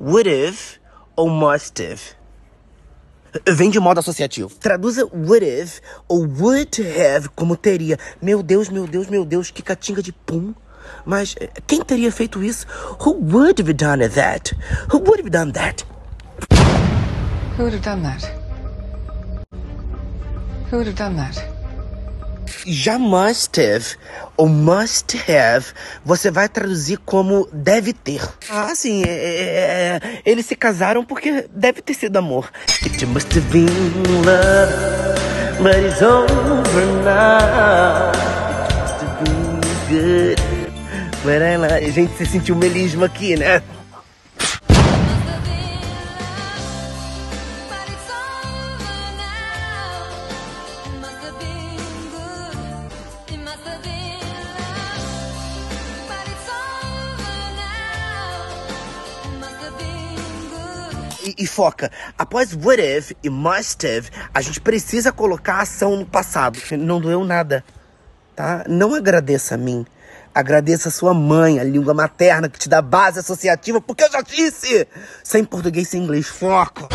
would have ou must have? Vem de modo associativo. Traduza would have ou would have como teria. Meu Deus, meu Deus, meu Deus, que catinga de pum. Mas eh, quem teria feito isso? Who would have done that? Who would have done that? Who would have done that? Who would have done that? Já must have ou must have, você vai traduzir como deve ter. Ah, sim, é, é, é, eles se casaram porque deve ter sido amor. It must have been love, but it's over now. It must have been good. But I. Gente, você sentiu o melismo aqui, né? E, e, foca, após would have e must have, a gente precisa colocar a ação no passado. Não doeu nada, tá? Não agradeça a mim. Agradeça a sua mãe, a língua materna que te dá base associativa, porque eu já disse! Sem português, sem inglês, foca!